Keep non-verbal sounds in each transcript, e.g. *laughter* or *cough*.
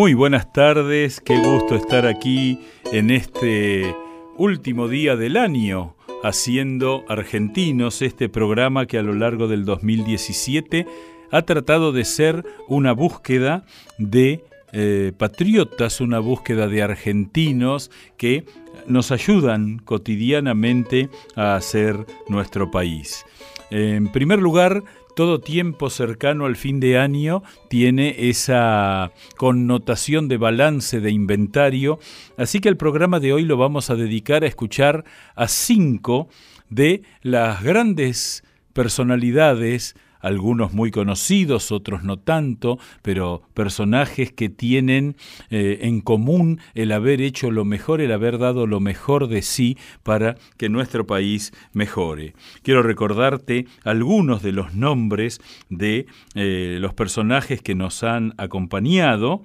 Muy buenas tardes, qué gusto estar aquí en este último día del año haciendo Argentinos, este programa que a lo largo del 2017 ha tratado de ser una búsqueda de eh, patriotas, una búsqueda de argentinos que nos ayudan cotidianamente a hacer nuestro país. En primer lugar, todo tiempo cercano al fin de año tiene esa connotación de balance, de inventario, así que el programa de hoy lo vamos a dedicar a escuchar a cinco de las grandes personalidades algunos muy conocidos, otros no tanto, pero personajes que tienen eh, en común el haber hecho lo mejor, el haber dado lo mejor de sí para que nuestro país mejore. Quiero recordarte algunos de los nombres de eh, los personajes que nos han acompañado.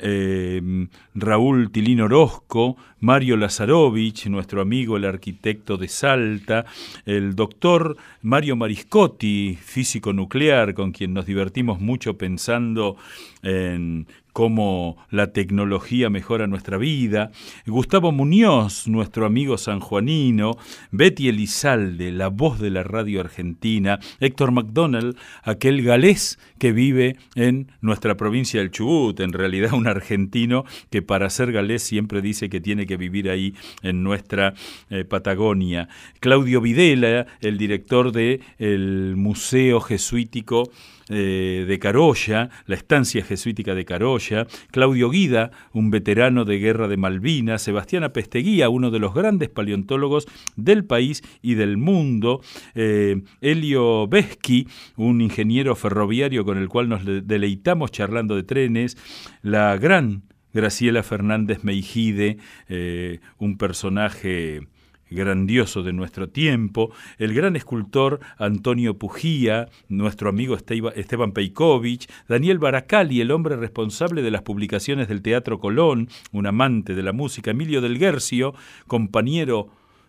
Eh, Raúl Tilín Orozco, Mario Lazarovich, nuestro amigo el arquitecto de Salta, el doctor Mario Mariscotti, físico nuclear, con quien nos divertimos mucho pensando en cómo la tecnología mejora nuestra vida, Gustavo Muñoz, nuestro amigo sanjuanino, Betty Elizalde, la voz de la radio argentina, Héctor McDonald, aquel galés que vive en nuestra provincia del Chubut, en realidad un argentino que para ser galés siempre dice que tiene que vivir ahí en nuestra eh, Patagonia, Claudio Videla, el director del el Museo Jesuítico eh, de Carolla, la estancia jesuítica de Carolla, Claudio Guida, un veterano de guerra de Malvinas, Sebastián Apesteguía, uno de los grandes paleontólogos del país y del mundo, eh, Elio Beschi, un ingeniero ferroviario con el cual nos deleitamos charlando de trenes, la gran Graciela Fernández Meijide, eh, un personaje grandioso de nuestro tiempo, el gran escultor Antonio Pujía, nuestro amigo Esteban Peikovich, Daniel Baracali, el hombre responsable de las publicaciones del Teatro Colón, un amante de la música, Emilio del Guercio, compañero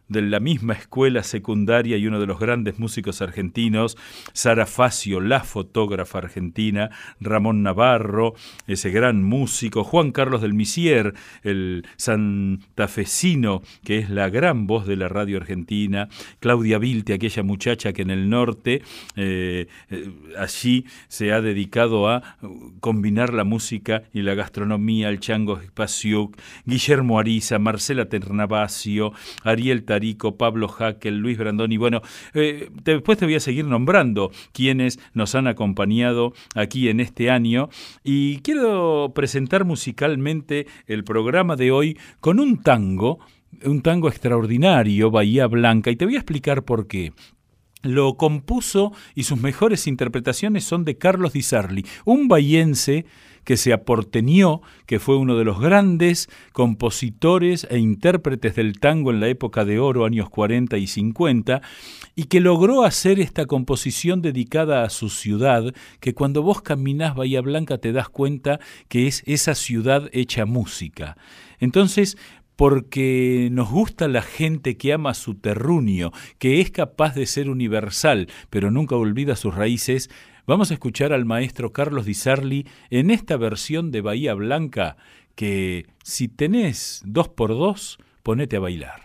de la misma escuela secundaria y uno de los grandes músicos argentinos, Sara Facio, la fotógrafa argentina, Ramón Navarro, ese gran músico, Juan Carlos del Misier, el santafesino, que es la gran voz de la radio argentina, Claudia Vilte, aquella muchacha que en el norte eh, eh, allí se ha dedicado a combinar la música y la gastronomía, el chango Spasiuk, Guillermo Ariza, Marcela Ternavasio, Ariel Pablo Hackel, Luis Brandoni. Bueno, eh, después te voy a seguir nombrando quienes nos han acompañado aquí en este año. Y quiero presentar musicalmente el programa de hoy con un tango, un tango extraordinario, Bahía Blanca, y te voy a explicar por qué lo compuso y sus mejores interpretaciones son de Carlos Di Sarli, un bahiense que se aportenió, que fue uno de los grandes compositores e intérpretes del tango en la época de oro, años 40 y 50, y que logró hacer esta composición dedicada a su ciudad, que cuando vos caminás Bahía Blanca te das cuenta que es esa ciudad hecha música. Entonces, porque nos gusta la gente que ama su terruño, que es capaz de ser universal, pero nunca olvida sus raíces, vamos a escuchar al maestro Carlos Di Sarli en esta versión de Bahía Blanca que si tenés dos por dos, ponete a bailar.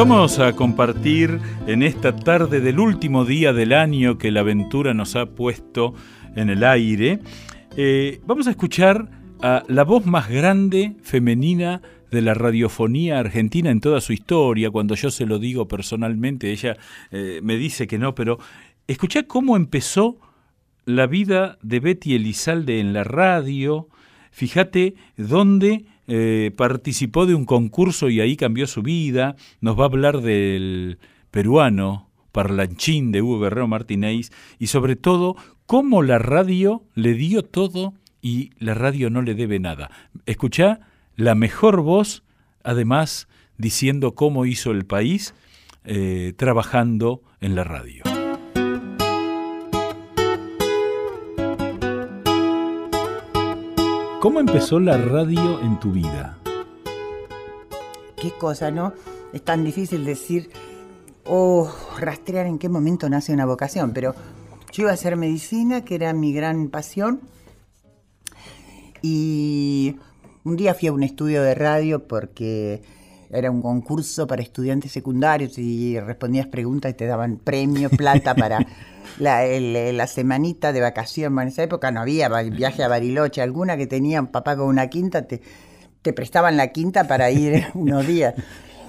Vamos a compartir en esta tarde del último día del año que la aventura nos ha puesto en el aire. Eh, vamos a escuchar a la voz más grande femenina de la radiofonía argentina en toda su historia. Cuando yo se lo digo personalmente, ella eh, me dice que no, pero escuché cómo empezó la vida de Betty Elizalde en la radio. Fíjate dónde eh, participó de un concurso y ahí cambió su vida. Nos va a hablar del peruano parlanchín de Hugo Guerrero Martínez y sobre todo cómo la radio le dio todo y la radio no le debe nada. Escucha la mejor voz, además diciendo cómo hizo el país eh, trabajando en la radio. ¿Cómo empezó la radio en tu vida? Qué cosa, ¿no? Es tan difícil decir o rastrear en qué momento nace una vocación, pero yo iba a hacer medicina, que era mi gran pasión, y un día fui a un estudio de radio porque era un concurso para estudiantes secundarios y respondías preguntas y te daban premio, plata para *laughs* la, semanita de vacación. en esa época no había viaje a Bariloche, alguna que tenía un papá con una quinta, te, te prestaban la quinta para ir *laughs* unos días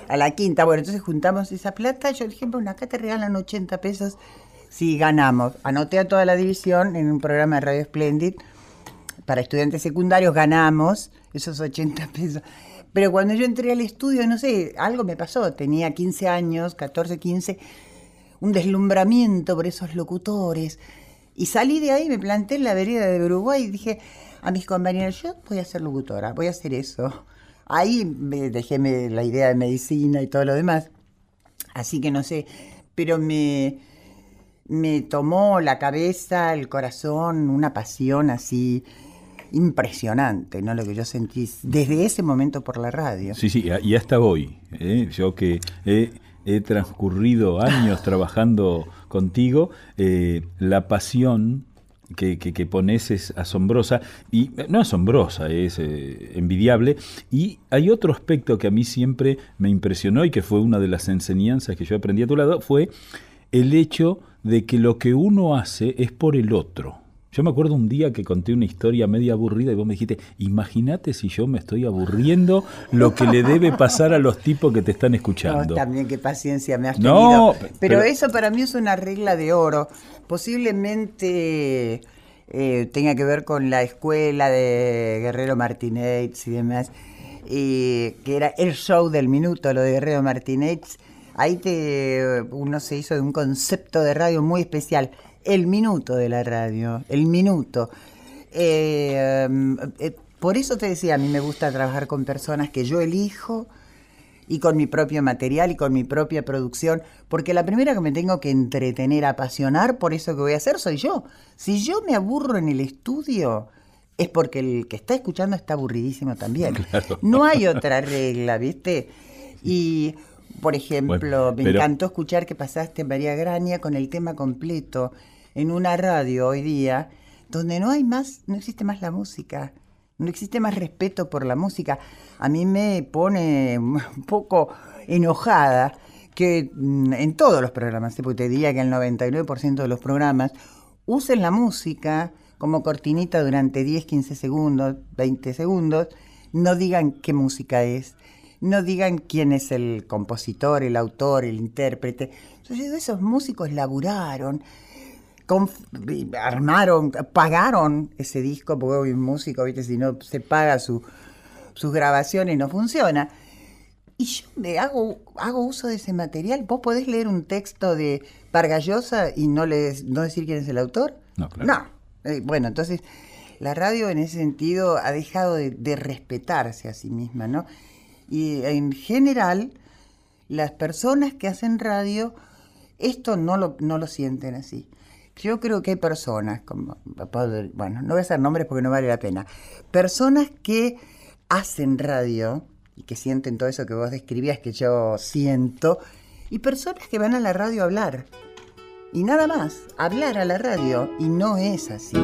a la quinta. Bueno, entonces juntamos esa plata. Yo dije, bueno, acá te regalan 80 pesos si ganamos. Anoté a toda la división en un programa de Radio Splendid para estudiantes secundarios, ganamos esos 80 pesos. Pero cuando yo entré al estudio, no sé, algo me pasó. Tenía 15 años, 14, 15 un deslumbramiento por esos locutores. Y salí de ahí, me planté en la vereda de Uruguay y dije a mis compañeros, yo voy a ser locutora, voy a hacer eso. Ahí me dejé la idea de medicina y todo lo demás. Así que no sé, pero me, me tomó la cabeza, el corazón, una pasión así impresionante, ¿no? Lo que yo sentí desde ese momento por la radio. Sí, sí, y hasta hoy. ¿eh? Yo que he transcurrido años *laughs* trabajando contigo, eh, la pasión que, que, pones es asombrosa, y no asombrosa, es eh, envidiable. Y hay otro aspecto que a mí siempre me impresionó y que fue una de las enseñanzas que yo aprendí a tu lado, fue el hecho de que lo que uno hace es por el otro. Yo me acuerdo un día que conté una historia media aburrida y vos me dijiste, imagínate si yo me estoy aburriendo lo que le debe pasar a los tipos que te están escuchando. también qué paciencia me has tenido. pero, eso para mí es una regla de oro. Posiblemente eh, tenga que ver con la escuela de Guerrero Martínez y demás, que era el show del minuto, lo de Guerrero Martínez. Ahí te, uno se hizo de un concepto de radio muy especial el minuto de la radio, el minuto. Eh, eh, por eso te decía, a mí me gusta trabajar con personas que yo elijo y con mi propio material y con mi propia producción, porque la primera que me tengo que entretener, apasionar por eso que voy a hacer soy yo. Si yo me aburro en el estudio, es porque el que está escuchando está aburridísimo también. *laughs* No hay otra regla, ¿viste? Y por ejemplo, me encantó escuchar que pasaste María Graña con el tema completo en una radio hoy día donde no hay más, no existe más la música, no existe más respeto por la música. A mí me pone *laughs* un poco enojada que mm, en todos los programas, porque te diría que el 99% de los programas usen la música como cortinita durante 10, 15 segundos, 20 segundos, no digan qué música es, no digan quién es el compositor, el autor, el intérprete. Entonces, esos músicos laburaron, armaron, pagaron ese disco, porque hoy un músico, ¿viste? si no se paga su, sus grabaciones no funciona. Y yo me hago, hago uso de ese material. ¿Vos podés leer un texto de Vargallosa y no, les, no decir quién es el autor? No, claro. No. Eh, bueno, entonces la radio en ese sentido ha dejado de, de, respetarse a sí misma, ¿no? Y en general, las personas que hacen radio, esto no lo, no lo sienten así. Yo creo que hay personas, como, bueno, no voy a hacer nombres porque no vale la pena, personas que hacen radio y que sienten todo eso que vos describías que yo siento, y personas que van a la radio a hablar. Y nada más, hablar a la radio, y no es así.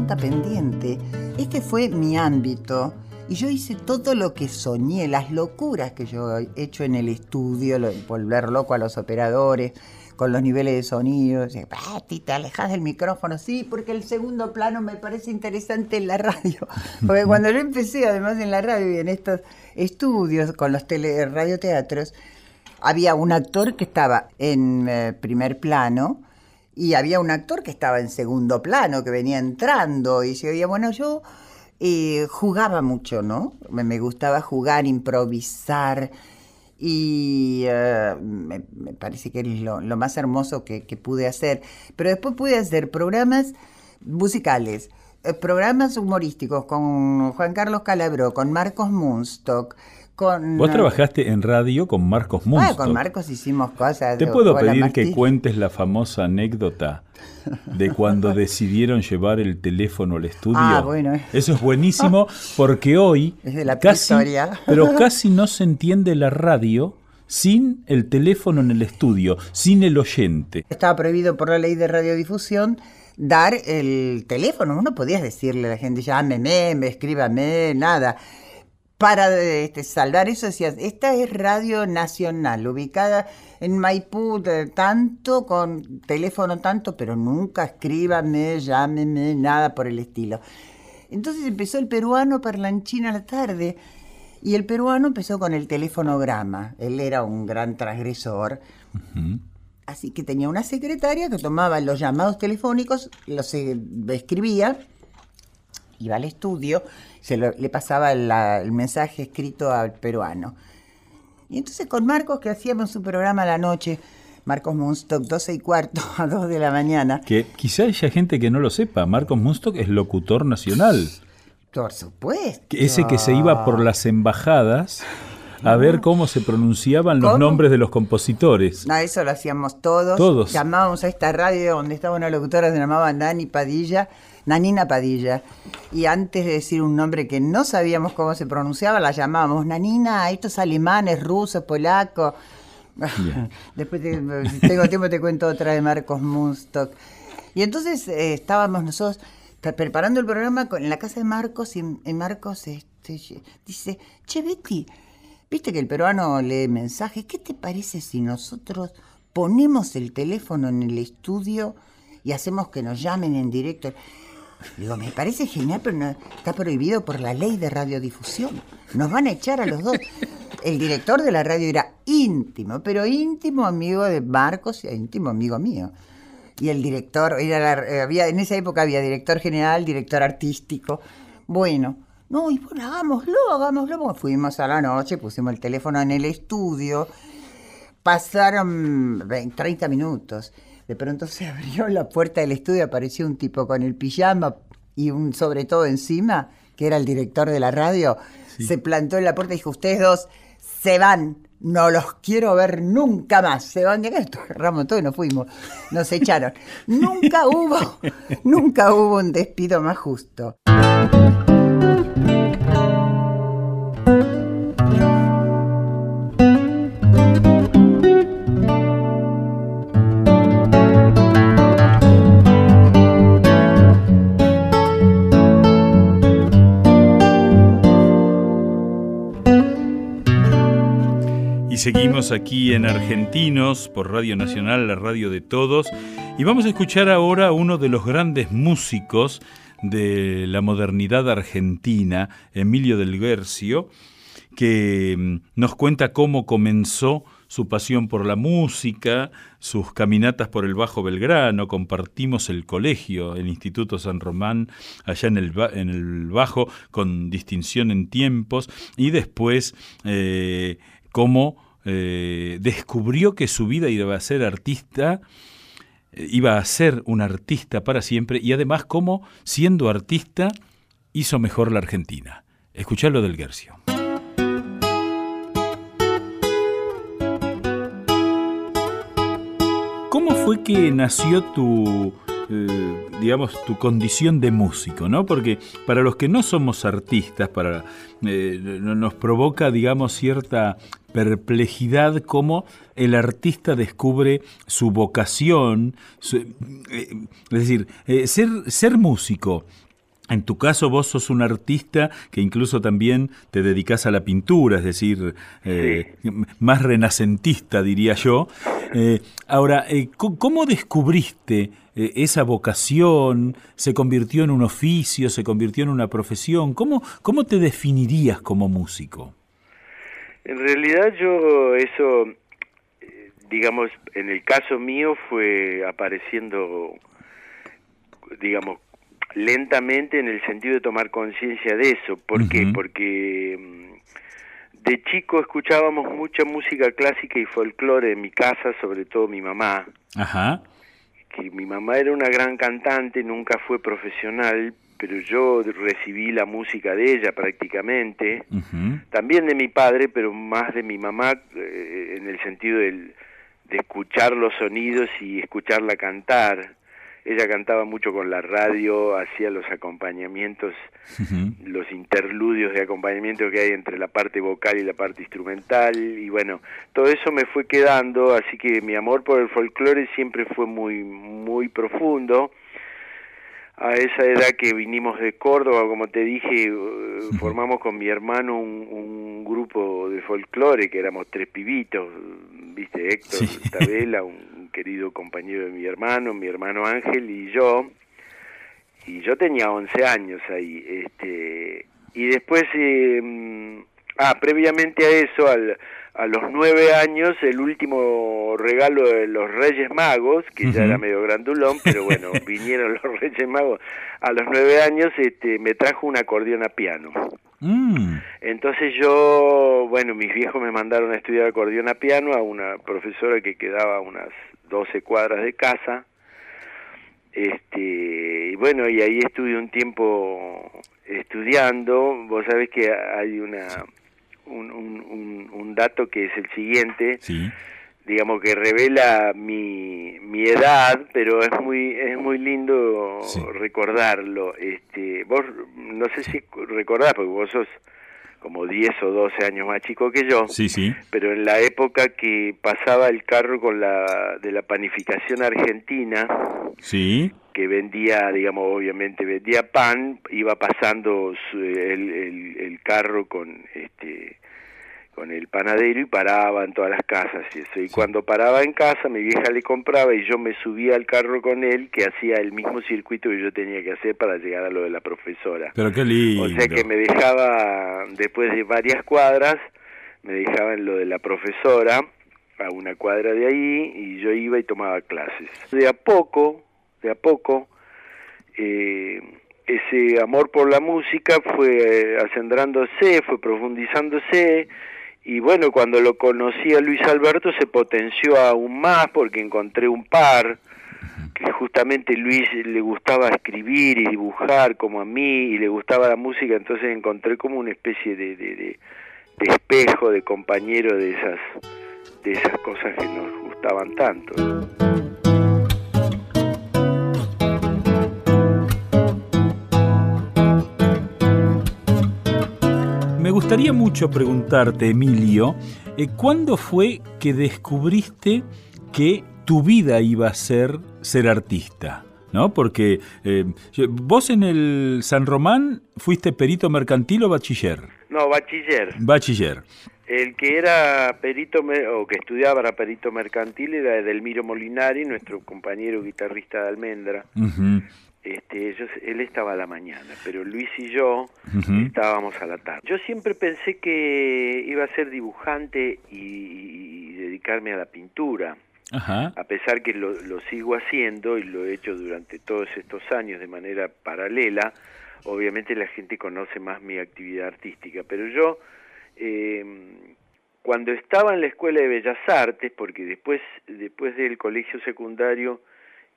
nota pendiente. Este fue mi ámbito. Y yo hice todo lo que soñé, las locuras que yo he hecho en el estudio, volver loco a los operadores, con los niveles de sonido. Pati, te alejas del micrófono. Sí, porque el segundo plano me parece interesante en la radio. *laughs* Porque cuando yo empecé, además en la radio y en estos estudios con los tele, radioteatros, había un actor que estaba en eh, primer plano y había un actor que estaba en segundo plano, que venía entrando y se oía, bueno, yo eh, jugaba mucho, ¿no? Me, gustaba jugar, improvisar y eh, me, parece que es lo, más hermoso que, pude hacer. Pero después pude hacer programas musicales, eh, programas humorísticos con Juan Carlos Calabró, con Marcos Munstock. Con, Vos trabajaste en radio con Marcos Munstock. Ah, con Marcos hicimos cosas. ¿Te puedo pedir que cuentes la famosa anécdota de cuando *laughs* decidieron llevar el teléfono al estudio. Ah, bueno. Eso es buenísimo porque hoy *laughs* es de la casi, *laughs* pero casi no se entiende la radio sin el teléfono en el estudio, sin el oyente. Estaba prohibido por la ley de radiodifusión dar el teléfono. No podías decirle a la gente, llámeme, escríbame, nada para este, salvar eso decías, esta es Radio Nacional, ubicada en Maipú, tanto, con teléfono tanto, pero nunca escríbame, llámeme, nada por el estilo. Entonces empezó el peruano parlanchín a la tarde, y el peruano empezó con el teléfonograma. Él era un gran transgresor. Así que tenía una secretaria que tomaba los llamados telefónicos, los eh, escribía, iba al estudio se le pasaba el mensaje escrito al peruano. Y entonces con Marcos, que hacíamos su programa a la noche, Marcos Munstock, 12 y cuarto *laughs* a 2 de la mañana. Que quizá haya gente que no lo sepa, Marcos Munstock es locutor nacional. Por supuesto. Ese que se iba por las embajadas a ver cómo se pronunciaban los nombres de los compositores. No, eso lo hacíamos todos. Todos. Llamábamos a esta radio donde estaba una locutora, se llamaba Nani Padilla, Nanina Padilla. Y antes de decir un nombre que no sabíamos cómo se pronunciaba, la llamábamos Nanina, estos alemanes, rusos, polacos. *laughs* Después si tengo tiempo te cuento otra de Marcos Munstock. Y entonces eh, estábamos nosotros preparando el programa en la casa de Marcos y, Marcos este, dice, che Betty, viste que el peruano lee mensajes, ¿qué te parece si nosotros ponemos el teléfono en el estudio y hacemos que nos llamen en directo? Digo, me parece genial, pero está prohibido por la ley de radiodifusión. Nos van a echar a los dos. El director de la radio era íntimo, pero íntimo amigo de Marcos y íntimo amigo mío. Y el director, era eh, había, en esa época había director general, director artístico. Bueno, no, y bueno, hagámoslo, hagámoslo. fuimos a la noche, pusimos el teléfono en el estudio. Pasaron 30 minutos de pronto se *laughs* abrió la puerta del estudio, apareció un tipo con el pijama y un sobre todo encima, que era el director de la radio, se plantó en la puerta y dijo, ustedes dos se van, no los quiero ver nunca más. Se van de acá, agarramos todo y nos fuimos, nos echaron. *laughs* nunca hubo, nunca hubo un despido más justo. Seguimos aquí en Argentinos por Radio Nacional, la radio de todos. Y vamos a escuchar ahora a uno de los grandes músicos de la modernidad argentina, Emilio del Guercio, que mm, nos cuenta cómo comenzó su pasión por la música, sus caminatas por el Bajo Belgrano, compartimos el colegio, el Instituto San Román, allá en el, Bajo, con distinción en tiempos, y después eh, cómo eh, descubrió que su vida iba a ser artista, eh, iba a ser un artista para siempre y además cómo, siendo artista, hizo mejor la Argentina. Escuchalo del Guercio. ¿Cómo fue que nació tu, eh, digamos, tu condición de músico, ¿no? Porque para los que no somos artistas, para, nos provoca, digamos, cierta perplejidad cómo el artista descubre su vocación, eh, es decir, eh, ser, ser músico En tu caso vos sos un artista que incluso también te dedicas a la pintura, es decir, eh, más renacentista diría yo. Eh, ahora, eh, ¿cómo descubriste esa vocación? ¿Se convirtió en un oficio? ¿Se convirtió en una profesión? ¿Cómo, cómo te definirías como músico? En realidad yo eso, digamos, en el caso mío fue apareciendo, digamos, lentamente en el sentido de tomar conciencia de eso. ¿Por qué? Porque mm, de chico escuchábamos mucha música clásica y folclore en mi casa, sobre todo mi mamá. Ajá. Que mi mamá era una gran cantante, nunca fue profesional, pero yo recibí la música de ella prácticamente. También de mi padre, pero más de mi mamá eh, en el sentido del, de escuchar los sonidos y escucharla cantar ella cantaba mucho con la radio, hacía los acompañamientos, los interludios de acompañamiento que hay entre la parte vocal y la parte instrumental, y bueno, todo eso me fue quedando, así que mi amor por el folclore siempre fue muy, muy profundo. A esa edad que vinimos de Córdoba, como te dije, eh, formamos con mi hermano un, un grupo de folclore, que éramos tres pibitos, viste, Héctor Tabela, un querido compañero de mi hermano, mi hermano Ángel y yo, y yo tenía 11 años ahí, este, y después, eh, ah, previamente a eso, al, a los nueve años, el último regalo de los Reyes Magos, que ya era medio grandulón, pero bueno, *laughs* vinieron los Reyes Magos, a los nueve años este, me trajo un acordeón a piano. Mm. Entonces yo, bueno, mis viejos me mandaron a estudiar acordeón a piano a una profesora que quedaba a unas 12 cuadras de casa. Este, y bueno, y ahí estuve un tiempo estudiando. Vos sabés que hay una un, un, un dato que es el siguiente. digamos que revela mi, mi edad, pero es muy es muy lindo recordarlo. Este, vos no sé si recordás porque vos sos como 10 o 12 años más chico que yo. Sí, sí. Pero en la época que pasaba el carro con la de la panificación argentina. Sí. Que vendía, digamos, obviamente vendía pan, iba pasando el, el, el carro con este con el panadero y paraba en todas las casas y eso. Y cuando paraba en casa, mi vieja le compraba y yo me subía al carro con él, que hacía el mismo circuito que yo tenía que hacer para llegar a lo de la profesora. Pero qué lindo. O sea que me dejaba, después de varias cuadras, me dejaba en lo de la profesora, a una cuadra de ahí, y yo iba y tomaba clases. De a poco, de a poco, eh, ese amor por la música fue acendrándose, fue profundizándose, y bueno, cuando lo conocí a Luis Alberto se potenció aún más porque encontré un par que justamente Luis le gustaba escribir y dibujar como a mí y le gustaba la música, entonces encontré como una especie de, espejo, de compañero de esas, de esas cosas que nos gustaban tanto. Gustaría mucho preguntarte, Emilio, eh, ¿cuándo fue que descubriste que tu vida iba a ser ser artista? ¿No? Porque eh, vos en el San Román fuiste perito mercantil o bachiller. No, bachiller. Bachiller. El que era perito o que estudiaba para perito mercantil era Edelmiro Molinari, nuestro compañero guitarrista de Almendra este, ellos, él estaba a la mañana, pero Luis y yo estábamos a la tarde. Yo siempre pensé que iba a ser dibujante y, dedicarme a la pintura, a pesar que lo, sigo haciendo y lo he hecho durante todos estos años de manera paralela. Obviamente la gente conoce más mi actividad artística, pero yo eh, cuando estaba en la Escuela de Bellas Artes, porque después, después del colegio secundario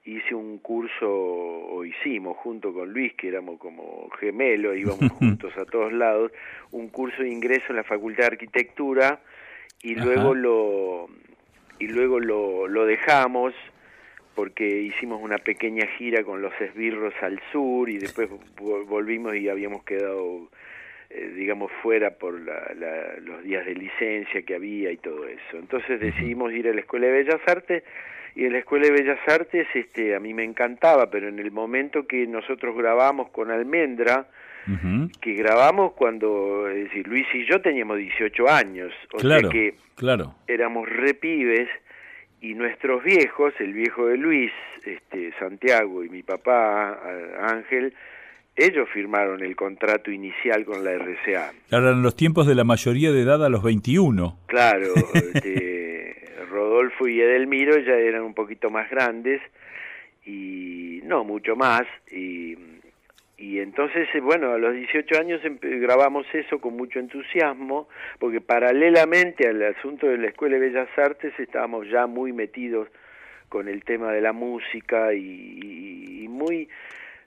hice un curso, o hicimos junto con Luis, que éramos como gemelos, íbamos *laughs* juntos a todos lados, un curso de ingreso en la Facultad de Arquitectura y luego lo y luego lo, lo dejamos porque hicimos una pequeña gira con los esbirros al sur y después volvimos y habíamos quedado eh, digamos fuera por los días de licencia que había y todo eso. Entonces decidimos ir a la Escuela de Bellas Artes y en la Escuela de Bellas Artes este, a mí me encantaba, pero en el momento que nosotros grabamos con Almendra, que grabamos cuando, es decir, Luis y yo teníamos 18 años, o sea que claro. éramos repibes y nuestros viejos, el viejo de Luis, este, Santiago y mi papá, Ángel, ellos firmaron el contrato inicial con la RCA. Claro, en los tiempos de la mayoría de edad a los 21. Claro, *laughs* este, Rodolfo y Edelmiro ya eran un poquito más grandes y no mucho más. Y, y entonces bueno a los 18 años grabamos eso con mucho entusiasmo porque paralelamente al asunto de la Escuela de Bellas Artes estábamos ya muy metidos con el tema de la música y, muy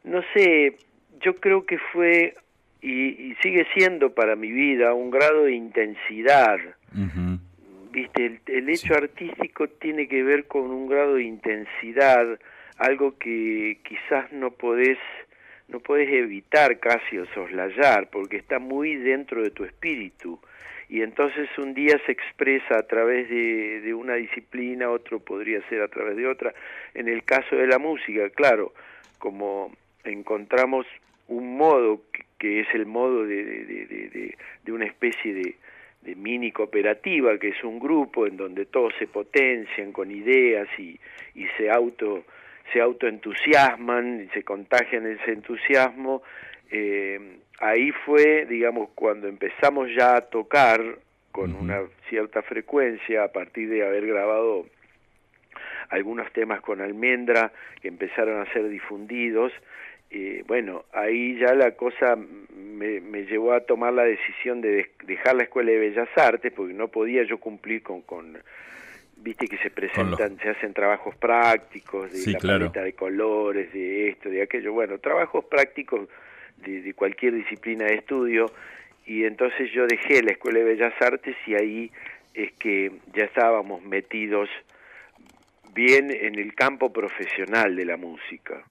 no sé yo creo que fue y, sigue siendo para mi vida un grado de intensidad viste el, hecho artístico tiene que ver con un grado de intensidad algo que quizás no podés no podés evitar casi o soslayar porque está muy dentro de tu espíritu. Y entonces un día se expresa a través de, de una disciplina otro podría ser a través de otra. En el caso de la música claro como encontramos un modo que, es el modo de, de, de una especie de, de mini cooperativa, que es un grupo en donde todos se potencian con ideas y, y se auto se autoentusiasman y se contagian ese entusiasmo. Eh, ahí fue, digamos, cuando empezamos ya a tocar con una cierta frecuencia a partir de haber grabado algunos temas con almendra que empezaron a ser difundidos eh, bueno, ahí ya la cosa me, me, llevó a tomar la decisión de dejar la Escuela de Bellas Artes porque no podía yo cumplir con, con viste que se presentan, se hacen trabajos prácticos de la paleta de colores, de esto, de aquello, bueno, trabajos prácticos de, de cualquier disciplina de estudio y entonces yo dejé la Escuela de Bellas Artes y ahí es que ya estábamos metidos bien en el campo profesional de la música.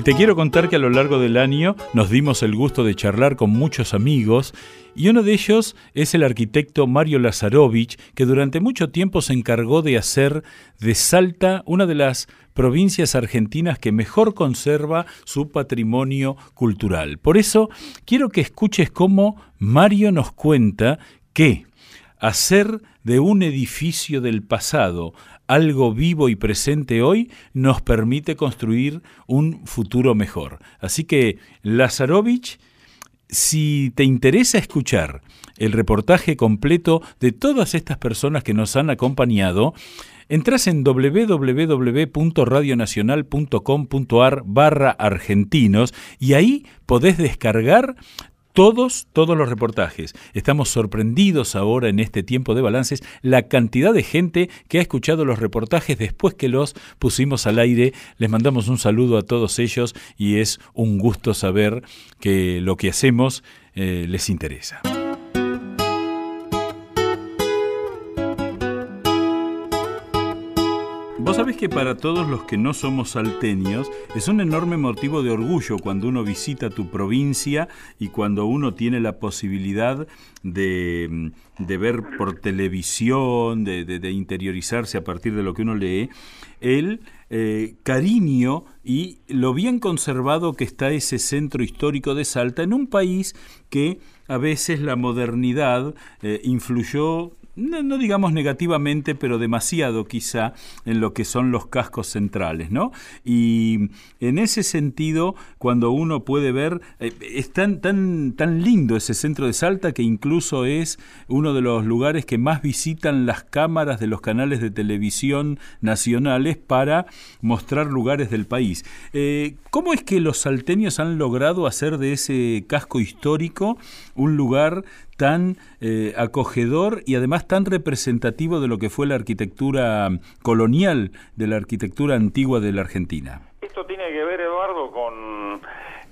Y te quiero contar que a lo largo del año nos dimos el gusto de charlar con muchos amigos y uno de ellos es el arquitecto Mario Lazarovich, que durante mucho tiempo se encargó de hacer de Salta una de las provincias argentinas que mejor conserva su patrimonio cultural. Por eso quiero que escuches cómo Mario nos cuenta que hacer de un edificio del pasado algo vivo y presente hoy nos permite construir un futuro mejor. Así que, Lazarovich, si te interesa escuchar el reportaje completo de todas estas personas que nos han acompañado, entras en www.radionacional.com.ar barra argentinos y ahí podés descargar todos, todos los reportajes. Estamos sorprendidos ahora en este tiempo de balances la cantidad de gente que ha escuchado los reportajes después que los pusimos al aire. Les mandamos un saludo a todos ellos y es un gusto saber que lo que hacemos eh, les interesa. Vos sabés que para todos los que no somos salteños es un enorme motivo de orgullo cuando uno visita tu provincia y cuando uno tiene la posibilidad de, ver por televisión, de, interiorizarse a partir de lo que uno lee, el eh, cariño y lo bien conservado que está ese centro histórico de Salta en un país que a veces la modernidad eh, influyó no, digamos negativamente, pero demasiado quizá en lo que son los cascos centrales, ¿no? Y en ese sentido, cuando uno puede ver, eh, es tan, tan, tan lindo ese centro de Salta que incluso es uno de los lugares que más visitan las cámaras de los canales de televisión nacionales para mostrar lugares del país. Eh, ¿Cómo es que los salteños han logrado hacer de ese casco histórico un lugar tan eh, acogedor y además tan representativo de lo que fue la arquitectura colonial, de la arquitectura antigua de la Argentina. Esto tiene que ver, Eduardo, con...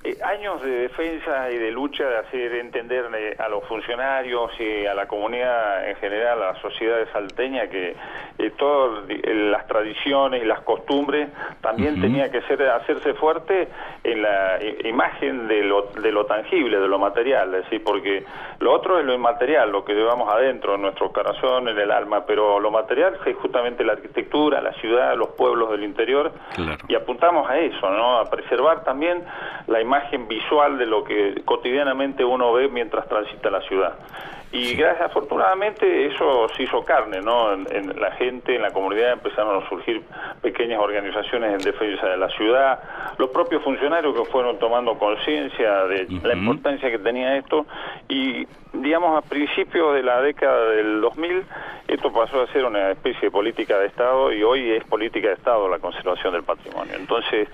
Eh, años de defensa y de lucha de hacer entender a los funcionarios y a la comunidad en general, a la sociedad salteña, que eh, todas las tradiciones y las costumbres también tenía que ser hacerse fuerte en la imagen de lo, de lo tangible, de lo material, es decir, porque lo otro es lo inmaterial, lo que llevamos adentro, en nuestro corazón, en el alma, pero lo material es justamente la arquitectura, la ciudad, los pueblos del interior, y apuntamos a eso, ¿no? A preservar también la imagen visual de lo que cotidianamente uno ve mientras transita la ciudad. Y gracias, afortunadamente, eso se hizo carne, ¿no? En, la gente, en la comunidad empezaron a surgir pequeñas organizaciones en defensa de la ciudad, los propios funcionarios que fueron tomando conciencia de la importancia que tenía esto y digamos, a principios de la década del 2000, esto pasó a ser una especie de política de Estado y hoy es política de Estado la conservación del patrimonio. Entonces,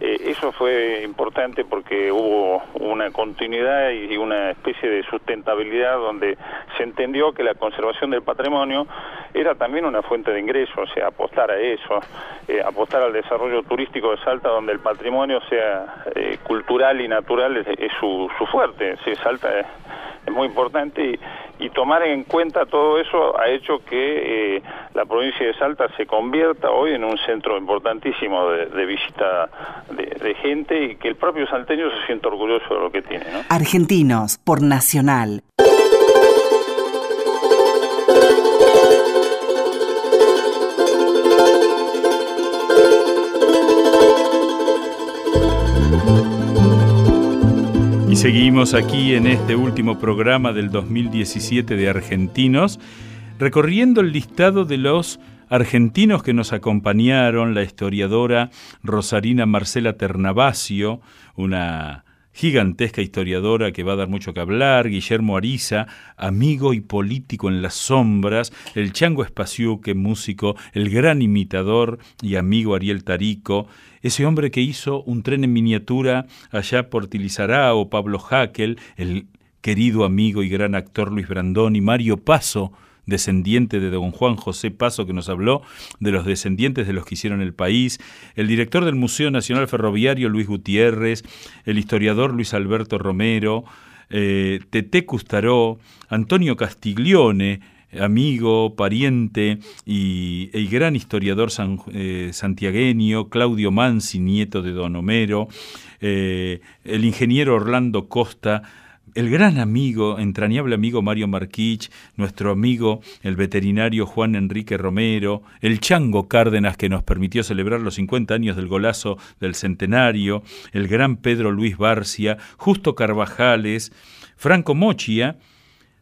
eh, eso fue importante porque hubo una continuidad y una especie de sustentabilidad donde se entendió que la conservación del patrimonio era también una fuente de ingresos, o sea, apostar a eso, eh, apostar al desarrollo turístico de Salta donde el patrimonio sea eh, cultural y natural es, su, su fuerte. Sí, Salta es muy importante y, tomar en cuenta todo eso ha hecho que eh, la provincia de Salta se convierta hoy en un centro importantísimo de, visita de, gente y que el propio salteño se sienta orgulloso de lo que tiene. Argentinos por Nacional. Seguimos aquí en este último programa del 2017 de Argentinos, recorriendo el listado de los argentinos que nos acompañaron, la historiadora Rosarina Marcela Ternavasio, una gigantesca historiadora que va a dar mucho que hablar, Guillermo Ariza, amigo y político en las sombras, el Chango Espaciuque, músico, el gran imitador y amigo Ariel Tarico, ese hombre que hizo un tren en miniatura allá por o Pablo Hackel, el querido amigo y gran actor Luis Brandoni, Mario Paso, descendiente de don Juan José Paso, que nos habló de los descendientes de los que hicieron el país, el director del Museo Nacional Ferroviario, Luis Gutiérrez, el historiador Luis Alberto Romero, eh, Tete Custaró, Antonio Castiglione, amigo, pariente y, gran historiador eh, santiagueño, Claudio Mansi, nieto de don Homero, eh, el ingeniero Orlando Costa, el gran amigo, entrañable amigo Mario Marquich, nuestro amigo el veterinario Juan Enrique Romero, el Chango Cárdenas que nos permitió celebrar los 50 años del golazo del centenario, el gran Pedro Luis Barcia, Justo Carvajales, Franco Mochia,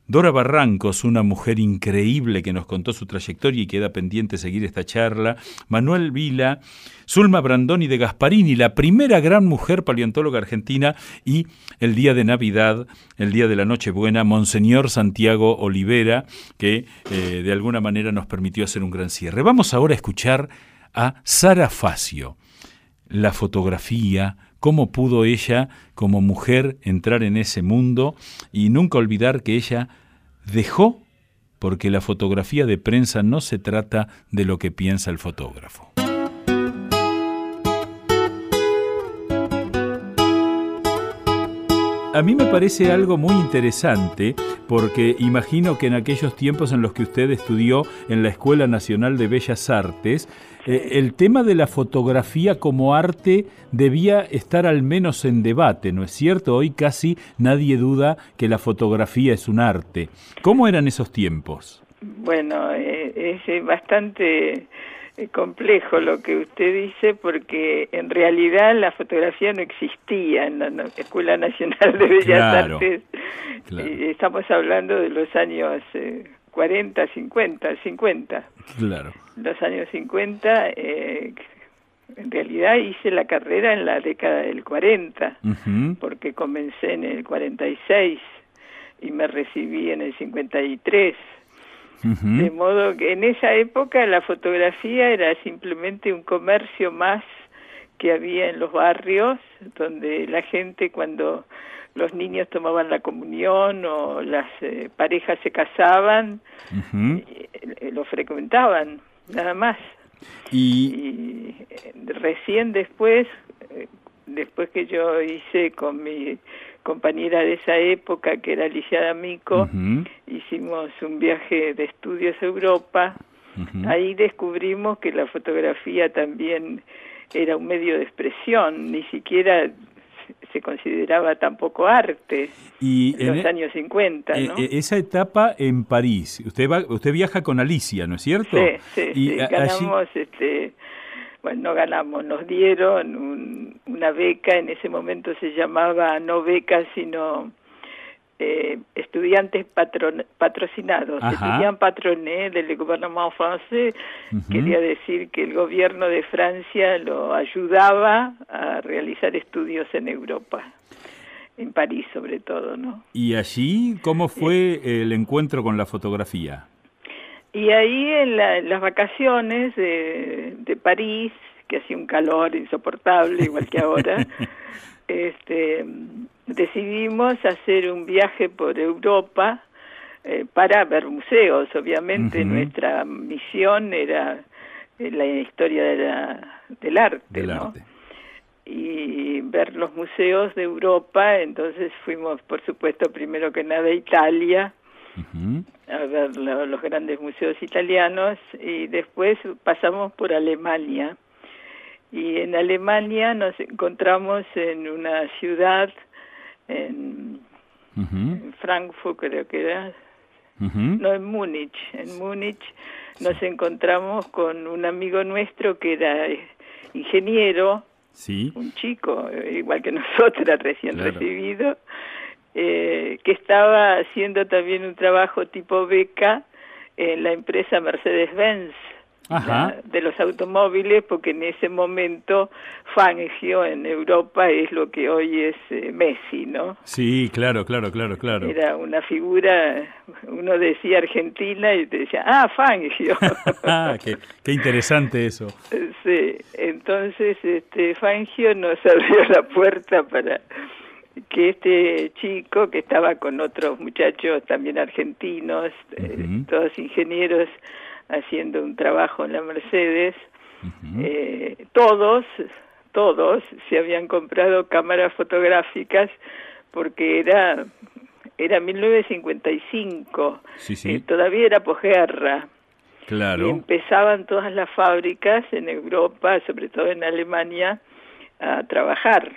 Dora Barrancos, una mujer increíble que nos contó su trayectoria y queda pendiente seguir esta charla. Manuel Vila, Zulma Brandoni de Gasparini, la primera gran mujer paleontóloga argentina. Y el día de Navidad, el día de la Nochebuena, Monseñor Santiago Olivera, que eh, de alguna manera nos permitió hacer un gran cierre. Vamos ahora a escuchar a Sara Facio. La fotografía, cómo pudo ella como mujer entrar en ese mundo y nunca olvidar que ella dejó porque la fotografía de prensa no se trata de lo que piensa el fotógrafo. A mí me parece algo muy interesante porque imagino que en aquellos tiempos en los que usted estudió en la Escuela Nacional de Bellas Artes, eh, el tema de la fotografía como arte debía estar al menos en debate, ¿no es cierto? Hoy casi nadie duda que la fotografía es un arte. ¿Cómo eran esos tiempos? Bueno, eh, es bastante es complejo lo que usted dice porque en realidad la fotografía no existía en la Escuela Nacional de Bellas Artes. Estamos hablando de los años 40, 50, 50. Claro. Los años 50, eh, en realidad hice la carrera en la década del 40, porque comencé en el 46 y me recibí en el 53 de modo que en esa época la fotografía era simplemente un comercio más que había en los barrios, donde la gente cuando los niños tomaban la comunión o las eh, parejas se casaban, eh, lo frecuentaban, nada más. Y, recién después, después que yo hice con mi compañera de esa época, que era Alicia D'Amico, hicimos un viaje de estudios a Europa. Ahí descubrimos que la fotografía también era un medio de expresión, ni siquiera *laughs* se consideraba tampoco arte y en los e años 50. E ¿no? esa etapa en París, usted va, usted viaja con Alicia, ¿no es cierto? Sí, sí, y ganamos, este, bueno, no ganamos, nos dieron una beca, en ese momento se llamaba no beca, sino eh, estudiantes patrocinados, estudiantes patroné del gobierno francés, quería decir que el gobierno de Francia lo ayudaba a realizar estudios en Europa, en París sobre todo, ¿no? ¿Y allí cómo fue el encuentro con la fotografía? Y ahí en, las vacaciones de, de París, que hacía un calor insoportable, igual que ahora, *laughs* este decidimos hacer un viaje por Europa eh, para ver museos. Obviamente nuestra misión era eh, la historia de la, del arte, ¿no? Y ver los museos de Europa, entonces fuimos, por supuesto, primero que nada a Italia, a ver los grandes museos italianos, y después pasamos por Alemania. Y en Alemania nos encontramos en una ciudad en, Frankfurt creo que era, no en Múnich, en Múnich nos encontramos con un amigo nuestro que era ingeniero, sí. un chico, igual que *laughs* nosotras, recién recibido, eh, que estaba haciendo también un trabajo tipo beca en la empresa Mercedes-Benz de los automóviles, porque en ese momento Fangio en Europa es lo que hoy es eh, Messi, ¿no? Sí, claro, claro, claro, claro. Era una figura, uno decía Argentina y te decía, ah, Fangio. *laughs* ah, qué, qué, interesante eso. Sí, entonces este, Fangio nos *laughs* abrió la puerta para que este chico que estaba con otros muchachos también argentinos, eh, todos ingenieros, haciendo un trabajo en la Mercedes, eh, todos, todos se habían comprado cámaras fotográficas porque era era 1955, sí, eh, todavía era posguerra. Claro. Y empezaban todas las fábricas en Europa, sobre todo en Alemania, a trabajar.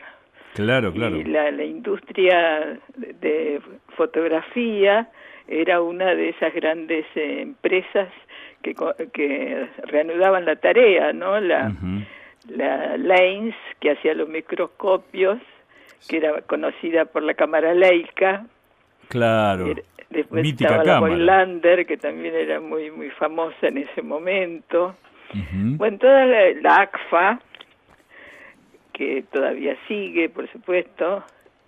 Claro, claro. Y la, la industria de fotografía era una de esas grandes eh, empresas que, que reanudaban la tarea, ¿no? La, la Lens, que hacía los microscopios, que era conocida por la cámara Leica. Claro. Después estaba la Boylander, que también era muy muy famosa en ese momento. Bueno, toda la, la ACFA, que todavía sigue, por supuesto,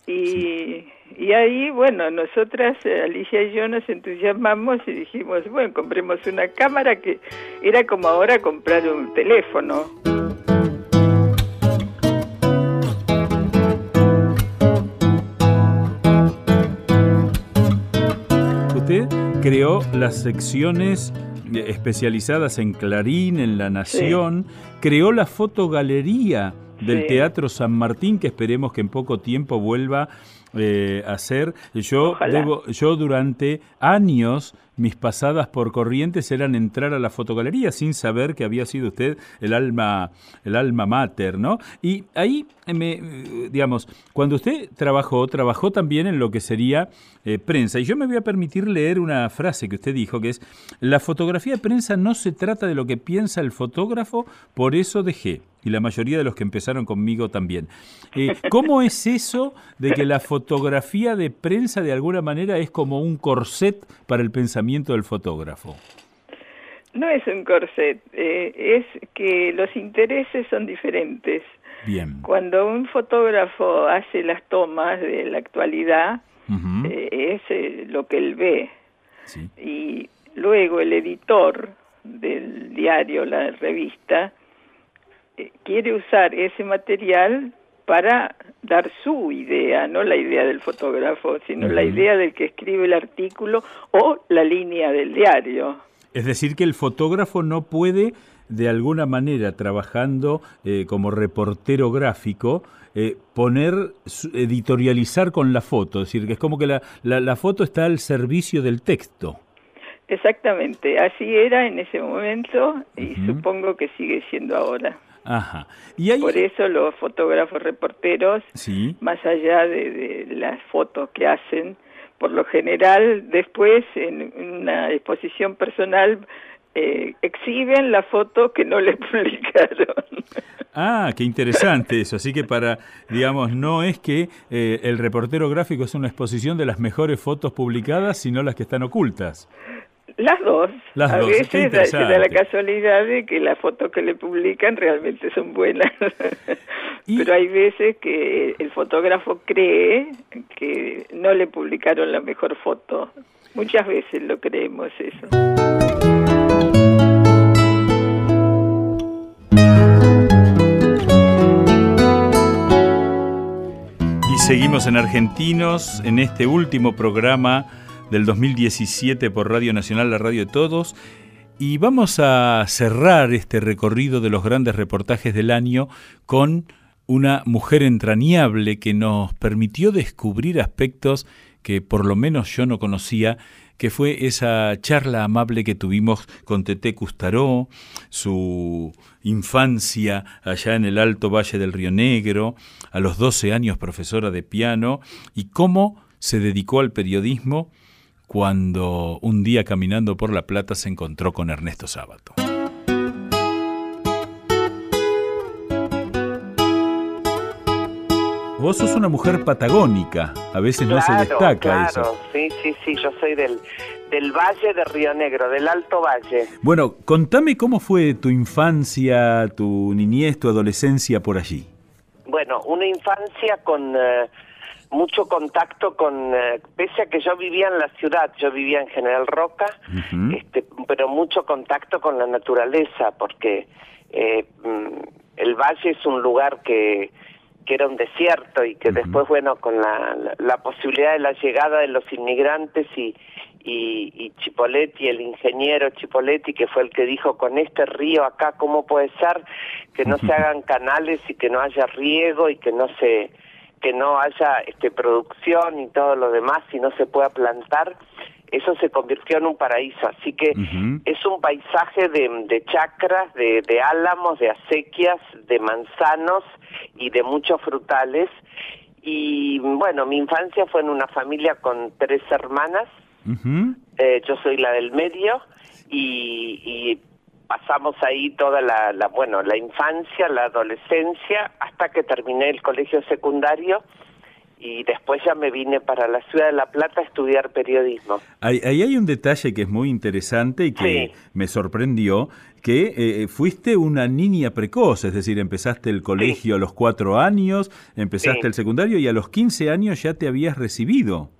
y, y ahí, bueno, nosotras, eh, Alicia y yo, nos entusiasmamos y dijimos, bueno, compremos una cámara que era como ahora comprar un teléfono. Usted creó las secciones eh, especializadas en Clarín, en La Nación, creó la fotogalería del Teatro San Martín, que esperemos que en poco tiempo vuelva eh, a ser. Yo, debo, yo durante años mis pasadas por Corrientes eran entrar a la fotogalería sin saber que había sido usted el alma, el alma mater, ¿no? Y ahí, me, digamos, cuando usted trabajó, trabajó también en lo que sería eh, prensa. Y yo me voy a permitir leer una frase que usted dijo, que es, la fotografía de prensa no se trata de lo que piensa el fotógrafo, por eso dejé y la mayoría de los que empezaron conmigo también. Eh, ¿Cómo es eso de que la fotografía de prensa de alguna manera es como un corset para el pensamiento del fotógrafo? No es un corset, eh, es que los intereses son diferentes. Bien. Cuando un fotógrafo hace las tomas de la actualidad, eh, es lo que él ve. Y luego el editor del diario, la revista, eh, quiere usar ese material para dar su idea, no la idea del fotógrafo, sino la idea del que escribe el artículo o la línea del diario. Es decir, que el fotógrafo no puede de alguna manera trabajando eh, como reportero gráfico, eh, poner, editorializar con la foto, es decir, que es como que la, la, foto está al servicio del texto. Exactamente, así era en ese momento y supongo que sigue siendo ahora. Ajá. ¿Y Por eso los fotógrafos reporteros, más allá de, las fotos que hacen, por lo general después en una exposición personal eh, exhiben la foto que no le *laughs* publicaron. Ah, qué interesante eso. Así que para, digamos, no es que eh, el reportero gráfico es una exposición de las mejores fotos publicadas, sino las que están ocultas. Las dos. a veces se da la casualidad de que las fotos que le publican realmente son buenas. Pero hay veces que el fotógrafo cree que no le publicaron la mejor foto. Muchas veces lo creemos eso. Seguimos en Argentinos en este último programa del 2017 por Radio Nacional, la radio de todos. Y vamos a cerrar este recorrido de los grandes reportajes del año con una mujer entrañable que nos permitió descubrir aspectos que por lo menos yo no conocía que fue esa charla amable que tuvimos con Tete Custaró, su infancia allá en el Alto Valle del Río Negro, a los 12 años profesora de piano, y cómo se dedicó al periodismo cuando un día caminando por La Plata se encontró con Ernesto Sábato. Vos sos una mujer patagónica, a veces no se destaca claro. eso. Sí, sí, sí, yo soy del, del Valle de Río Negro, del Alto Valle. Bueno, contame cómo fue tu infancia, tu niñez, tu adolescencia por allí. Bueno, una infancia con eh, mucho contacto con, eh, pese a que yo vivía en la ciudad, yo vivía en General Roca, este, pero mucho contacto con la naturaleza, porque eh, mm, el valle es un lugar que que era un desierto y que después, bueno, con la, la, posibilidad de la llegada de los inmigrantes y, y, y Chipoletti, el ingeniero Chipoletti, que fue el que dijo, con este río acá, ¿cómo puede ser que no se *laughs* hagan canales y que no haya riego y que no se que no haya este producción y todo lo demás y no se pueda plantar? eso se convirtió en un paraíso. Así que es un paisaje de, de chacras, de, de, álamos, de acequias, de manzanos y de muchos frutales. Y bueno, mi infancia fue en una familia con tres hermanas. eh, yo soy la del medio y, y pasamos ahí toda la, la, bueno, la infancia, la adolescencia, hasta que terminé el colegio secundario y después ya me vine para la ciudad de La Plata a estudiar periodismo. Ahí, hay un detalle que es muy interesante y que me sorprendió, que eh, fuiste una niña precoz, es decir, empezaste el colegio a los cuatro años, empezaste el secundario y a los quince años ya te habías recibido.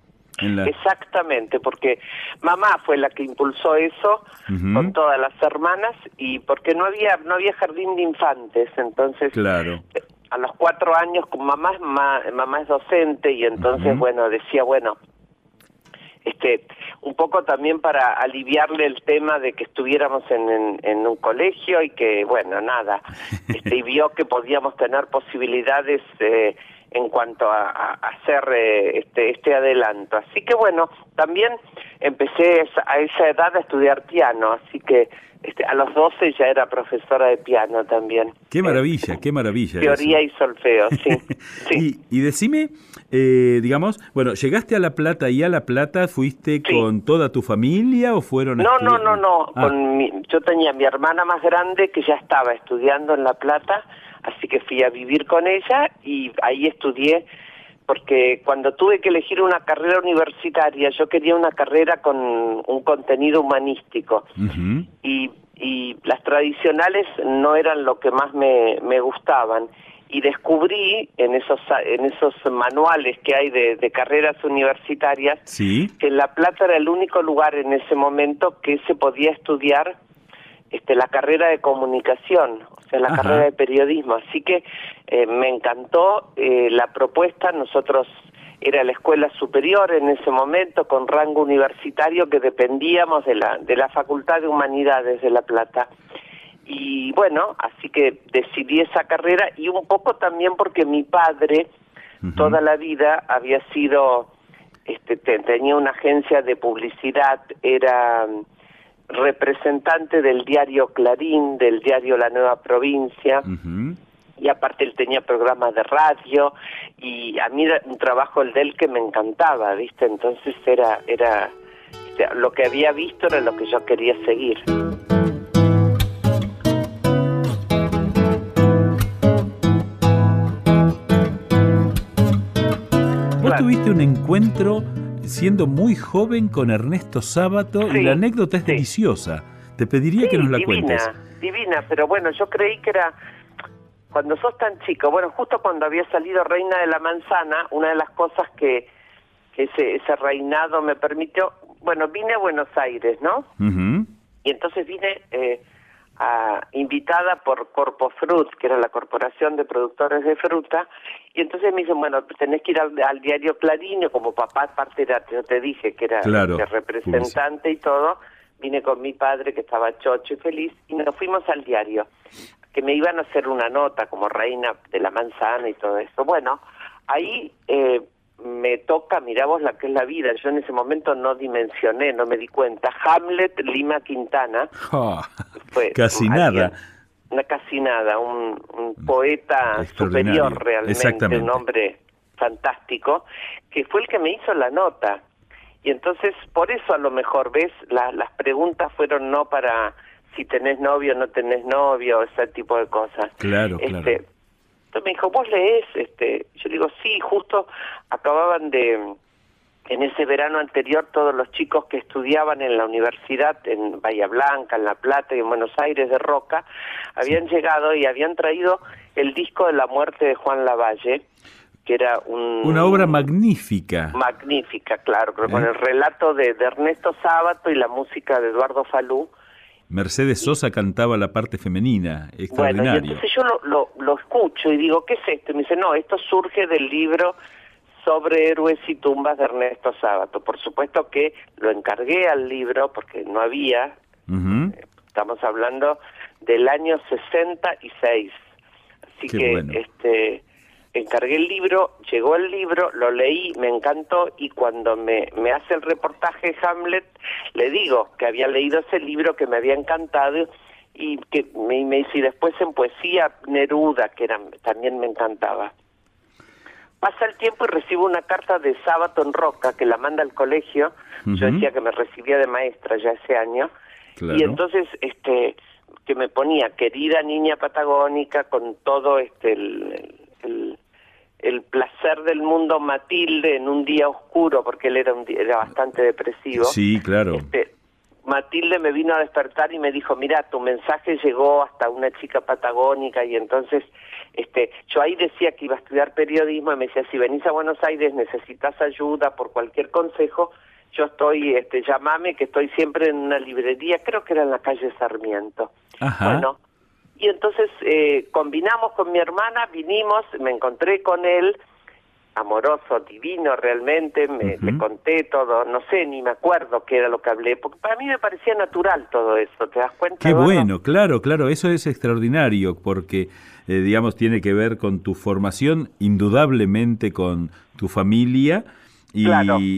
Exactamente, porque mamá fue la que impulsó eso con todas las hermanas y porque no había no había jardín de infantes, entonces claro. Eh, a los cuatro años mamá es, mamá es docente y entonces, bueno, decía, bueno, este un poco también para aliviarle el tema de que estuviéramos en, en, un colegio y que bueno nada *laughs* este, y vio que podíamos tener posibilidades eh, en cuanto a, hacer eh, este este adelanto así que bueno también empecé a esa edad a estudiar piano así que este, a los 12 ya era profesora de piano también. Qué maravilla, qué maravilla. Teoría y solfeo, *laughs* sí. Y, decime, eh, digamos, bueno, ¿llegaste a La Plata y a La Plata fuiste con toda tu familia o fueron No, no, no, no, ah. con yo tenía mi hermana más grande que ya estaba estudiando en La Plata, así que fui a vivir con ella y ahí estudié porque cuando tuve que elegir una carrera universitaria, yo quería una carrera con un contenido humanístico. Y, y, las tradicionales no eran lo que más me, me gustaban. Y descubrí en esos, en esos manuales que hay de, de carreras universitarias que La Plata era el único lugar en ese momento que se podía estudiar este, la carrera de comunicación, o sea, la carrera de periodismo. Así que eh, me encantó eh, la propuesta. Nosotros era la escuela superior en ese momento con rango universitario que dependíamos de la, de la Facultad de Humanidades de La Plata. Y bueno, así que decidí esa carrera y un poco también porque mi padre toda la vida había sido, este, tenía una agencia de publicidad, era representante del diario Clarín, del diario La Nueva Provincia. Y aparte él tenía programas de radio y a mí era un trabajo el de él que me encantaba, ¿viste? Entonces era era este, lo que había visto era lo que yo quería seguir. Vos tuviste un encuentro siendo muy joven con Ernesto Sábato y la anécdota es deliciosa. Te pediría que nos la cuentes. Divina, pero bueno, yo creí que era cuando sos tan chico, bueno, justo cuando había salido Reina de la Manzana, una de las cosas que, ese, ese reinado me permitió, bueno, vine a Buenos Aires, ¿no? Y entonces vine eh, invitada por Corpo Fruit, que era la corporación de productores de fruta, y entonces me dicen, bueno, tenés que ir al, diario Clarín, como papá aparte era, yo te dije que era representante y todo, vine con mi padre que estaba chocho y feliz, y nos fuimos al diario, que me iban a hacer una nota como reina de la manzana y todo eso. Bueno, ahí eh, me toca, mira vos la que es la vida, yo en ese momento no dimensioné, no me di cuenta, Hamlet Lima Quintana, fue casi nada. Una casi nada, un, poeta superior realmente, un hombre fantástico, que fue el que me hizo la nota. Y entonces, por eso a lo mejor, ¿ves? las preguntas fueron no para si tenés novio o no tenés novio, ese tipo de cosas. Claro, este, claro. Entonces me dijo, ¿vos lees? Este, yo digo, sí, justo acababan de, en ese verano anterior, todos los chicos que estudiaban en la universidad, en Bahía Blanca, en La Plata y en Buenos Aires de Roca, habían llegado y habían traído el disco de la muerte de Juan Lavalle, que era un... Una obra magnífica. Magnífica, claro, con ¿Eh? el relato de, de Ernesto Sábato y la música de Eduardo Falú Mercedes Sosa cantaba la parte femenina, extraordinario. Bueno, entonces yo lo, lo, escucho y digo, ¿qué es esto? Y me dice, no, esto surge del libro sobre héroes y tumbas de Ernesto Sábato. Por supuesto que lo encargué al libro porque no había, estamos hablando del año 66. Así que este encargué el libro, llegó el libro, lo leí, me encantó y cuando me, me hace el reportaje Hamlet, le digo que había leído ese libro, que me había encantado y que me, me dice, y después en poesía Neruda, que era, también me encantaba. Pasa el tiempo y recibo una carta de Sábato en Roca que la manda al colegio. Yo decía que me recibía de maestra ya ese año. Y entonces, este, que me ponía querida niña patagónica con todo este el, el placer del mundo Matilde en un día oscuro, porque él era, un era bastante depresivo. Sí, claro. Este, Matilde me vino a despertar y me dijo, mira, tu mensaje llegó hasta una chica patagónica y entonces este, yo ahí decía que iba a estudiar periodismo y me decía, si venís a Buenos Aires necesitas ayuda por cualquier consejo, yo estoy, este, llamame que estoy siempre en una librería, creo que era en la calle Sarmiento. Ajá. Bueno, y entonces eh, combinamos con mi hermana, vinimos, me encontré con él, amoroso, divino realmente, me, le conté todo, no sé, ni me acuerdo qué era lo que hablé, porque para mí me parecía natural todo eso, ¿te das cuenta? Qué bueno, claro, claro, eso es extraordinario, porque, eh, digamos, tiene que ver con tu formación, indudablemente con tu familia, y,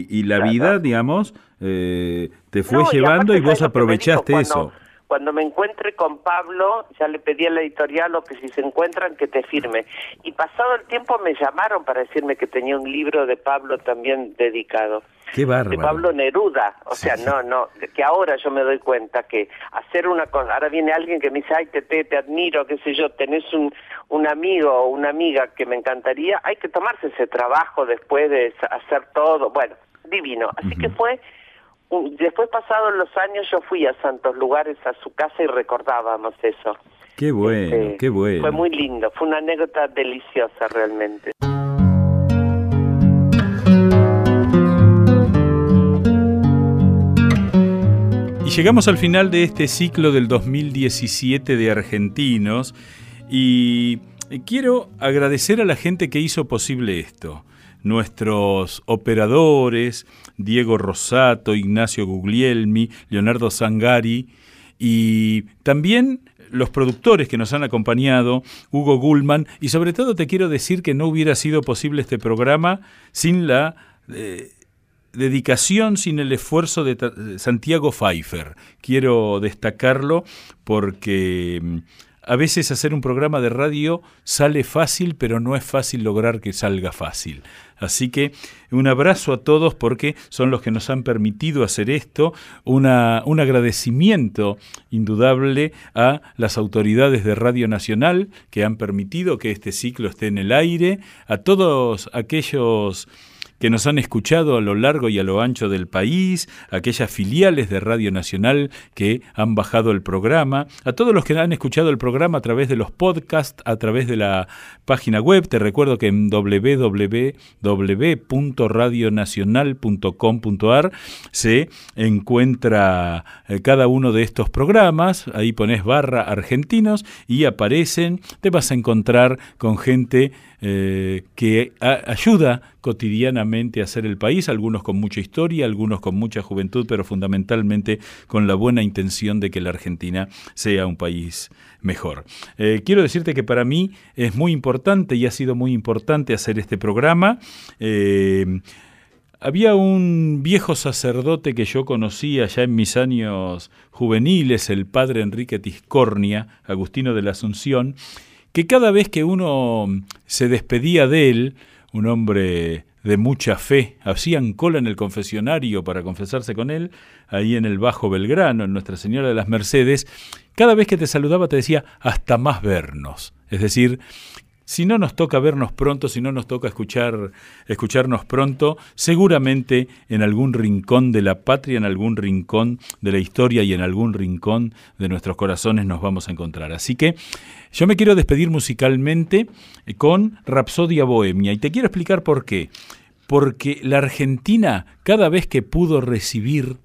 y la vida, digamos, eh, te fue llevando y, vos aprovechaste eso. cuando me encuentre con Pablo, ya le pedí a la editorial o que si se encuentran que te firme. Y pasado el tiempo me llamaron para decirme que tenía un libro de Pablo también dedicado. Qué bárbaro. De Pablo Neruda. O sea, no, no, que ahora yo me doy cuenta que hacer una cosa, ahora viene alguien que me dice, ay, te, te, admiro, qué sé yo, tenés un, un amigo o una amiga que me encantaría, hay que tomarse ese trabajo después de hacer todo. Bueno, divino. Así que fue después pasados los años yo fui a santos lugares a su casa y recordábamos eso. Qué bueno, este, qué bueno. Fue muy lindo, fue una anécdota deliciosa realmente. Y llegamos al final de este ciclo del 2017 de Argentinos y quiero agradecer a la gente que hizo posible esto nuestros operadores, Diego Rosato, Ignacio Guglielmi, Leonardo Zangari, y también los productores que nos han acompañado, Hugo Gullman, y sobre todo te quiero decir que no hubiera sido posible este programa sin la eh, dedicación, sin el esfuerzo de Santiago Pfeiffer. Quiero destacarlo porque mm, a veces hacer un programa de radio sale fácil, pero no es fácil lograr que salga fácil. Así que un abrazo a todos porque son los que nos han permitido hacer esto, un agradecimiento indudable a las autoridades de Radio Nacional que han permitido que este ciclo esté en el aire, a todos aquellos que nos han escuchado a lo largo y a lo ancho del país, aquellas filiales de Radio Nacional que han bajado el programa, a todos los que han escuchado el programa a través de los podcasts, a través de la página web. Te recuerdo que en www.radionacional.com.ar se encuentra eh, cada uno de estos programas. Ahí pones barra argentinos y aparecen. Te vas a encontrar con gente eh, que ayuda cotidianamente a hacer el país, algunos con mucha historia, algunos con mucha juventud, pero fundamentalmente con la buena intención de que la Argentina sea un país mejor. Eh, quiero decirte que para mí es muy importante y ha sido muy importante hacer este programa. Eh, había un viejo sacerdote que yo conocía ya en mis años juveniles, el padre Enrique Tiscornia, Agustino de la Asunción, que cada vez que uno se despedía de él, un hombre de mucha fe, hacían cola en el confesionario para confesarse con él, ahí en el Bajo Belgrano, en Nuestra Señora de las Mercedes, cada vez que te saludaba te decía, hasta más vernos. Es decir, si no nos toca vernos pronto, si no nos toca escuchar, escucharnos pronto, seguramente en algún rincón de la patria, en algún rincón de la historia y en algún rincón de nuestros corazones nos vamos a encontrar. Así que yo me quiero despedir musicalmente eh, con Rapsodia Bohemia y te quiero explicar por qué. Porque la Argentina, cada vez que pudo recibir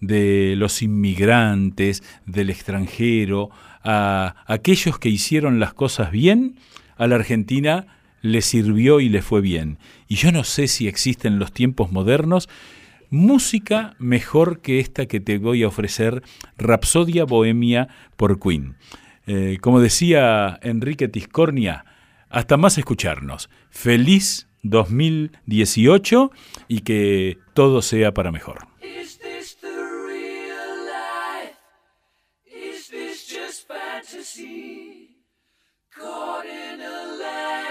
de los inmigrantes, del extranjero, a aquellos que hicieron las cosas bien, a la Argentina le sirvió y le fue bien. Y yo no sé si existe en los tiempos modernos música mejor que esta que te voy a ofrecer, Rapsodia Bohemia por Queen. Eh, como decía Enrique Tiscornia, hasta más escucharnos. Feliz 2018 y que todo sea para mejor. Caught in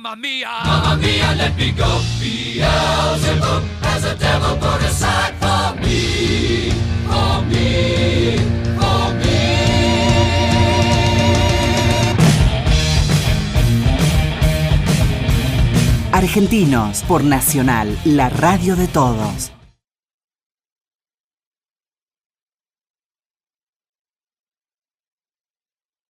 Mamma mia! Mamma mia, let me go! Beelzebub has a devil put aside for me, for me, for me. Argentinos por Nacional, la radio de todos.